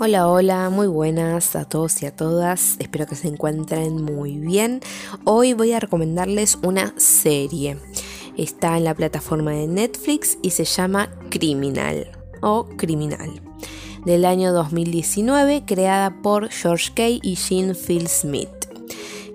Hola, hola, muy buenas a todos y a todas, espero que se encuentren muy bien. Hoy voy a recomendarles una serie. Está en la plataforma de Netflix y se llama Criminal o Criminal, del año 2019, creada por George Kay y Jean Phil Smith.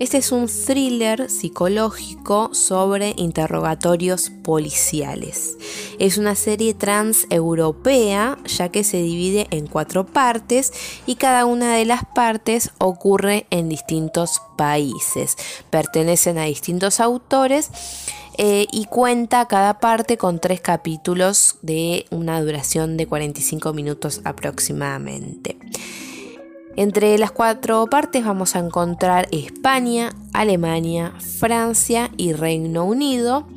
Este es un thriller psicológico sobre interrogatorios policiales. Es una serie transeuropea ya que se divide en cuatro partes y cada una de las partes ocurre en distintos países. Pertenecen a distintos autores eh, y cuenta cada parte con tres capítulos de una duración de 45 minutos aproximadamente. Entre las cuatro partes vamos a encontrar España, Alemania, Francia y Reino Unido.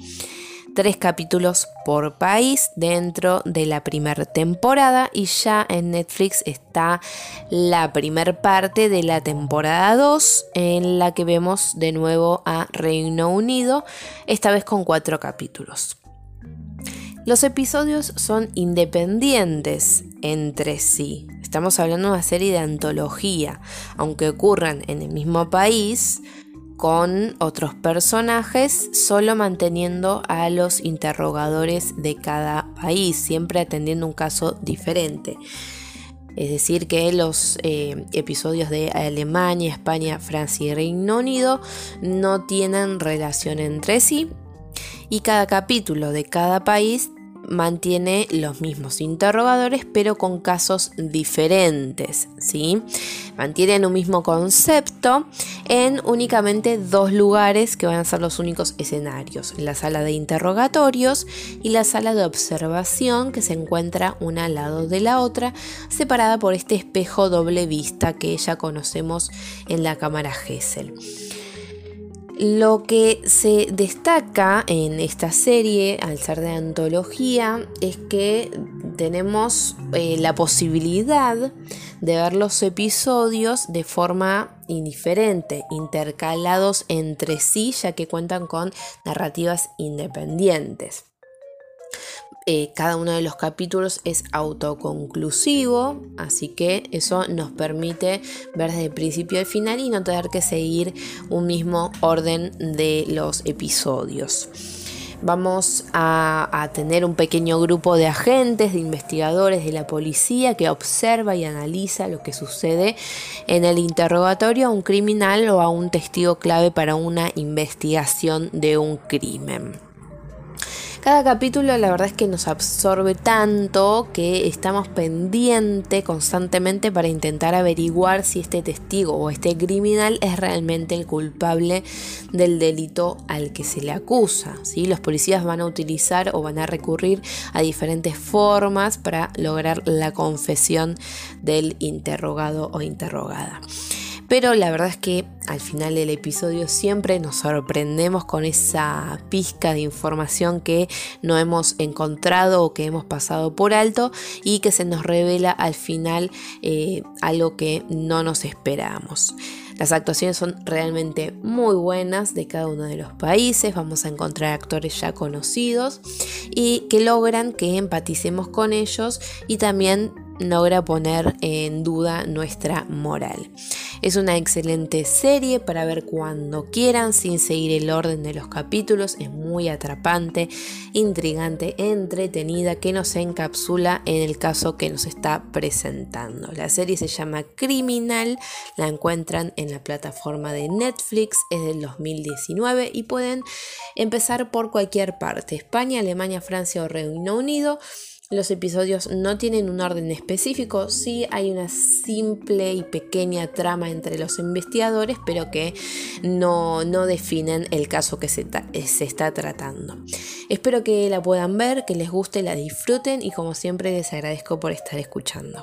Tres capítulos por país dentro de la primera temporada y ya en Netflix está la primera parte de la temporada 2 en la que vemos de nuevo a Reino Unido, esta vez con cuatro capítulos. Los episodios son independientes entre sí. Estamos hablando de una serie de antología, aunque ocurran en el mismo país, con otros personajes, solo manteniendo a los interrogadores de cada país, siempre atendiendo un caso diferente. Es decir, que los eh, episodios de Alemania, España, Francia y Reino Unido no tienen relación entre sí y cada capítulo de cada país mantiene los mismos interrogadores pero con casos diferentes, ¿sí? Mantienen un mismo concepto en únicamente dos lugares que van a ser los únicos escenarios, la sala de interrogatorios y la sala de observación que se encuentra una al lado de la otra, separada por este espejo doble vista que ya conocemos en la cámara Gesell. Lo que se destaca en esta serie, al ser de antología, es que tenemos eh, la posibilidad de ver los episodios de forma indiferente, intercalados entre sí, ya que cuentan con narrativas independientes. Eh, cada uno de los capítulos es autoconclusivo, así que eso nos permite ver desde el principio al final y no tener que seguir un mismo orden de los episodios. Vamos a, a, tener un pequeño grupo de agentes, de investigadores de la policía que observa y analiza lo que sucede en el interrogatorio a un criminal o a un testigo clave para una investigación de un crimen. Cada capítulo la verdad es que nos absorbe tanto que estamos pendientes constantemente para intentar averiguar si este testigo o este criminal es realmente el culpable del delito al que se le acusa. ¿sí? Los policías van a utilizar o van a recurrir a diferentes formas para lograr la confesión del interrogado o interrogada. Pero la verdad es que al final del episodio siempre nos sorprendemos con esa pizca de información que no hemos encontrado o que hemos pasado por alto y que se nos revela al final eh, algo que no nos esperábamos. Las actuaciones son realmente muy buenas de cada uno de los países, vamos a encontrar actores ya conocidos y que logran que empaticemos con ellos y también logra poner en duda nuestra moral. Es una excelente serie para ver cuando quieran sin seguir el orden de los capítulos. Es muy atrapante, intrigante, entretenida que nos encapsula en el caso que nos está presentando. La serie se llama Criminal, la encuentran en la plataforma de Netflix, es del 2019 y pueden empezar por cualquier parte, España, Alemania, Francia o Reino Unido. Los episodios no tienen un orden específico, sí hay una simple y pequeña trama entre los investigadores, pero que no, definen el caso que se, se está tratando. Espero que la puedan ver, que les guste, la disfruten y como siempre les agradezco por estar escuchando.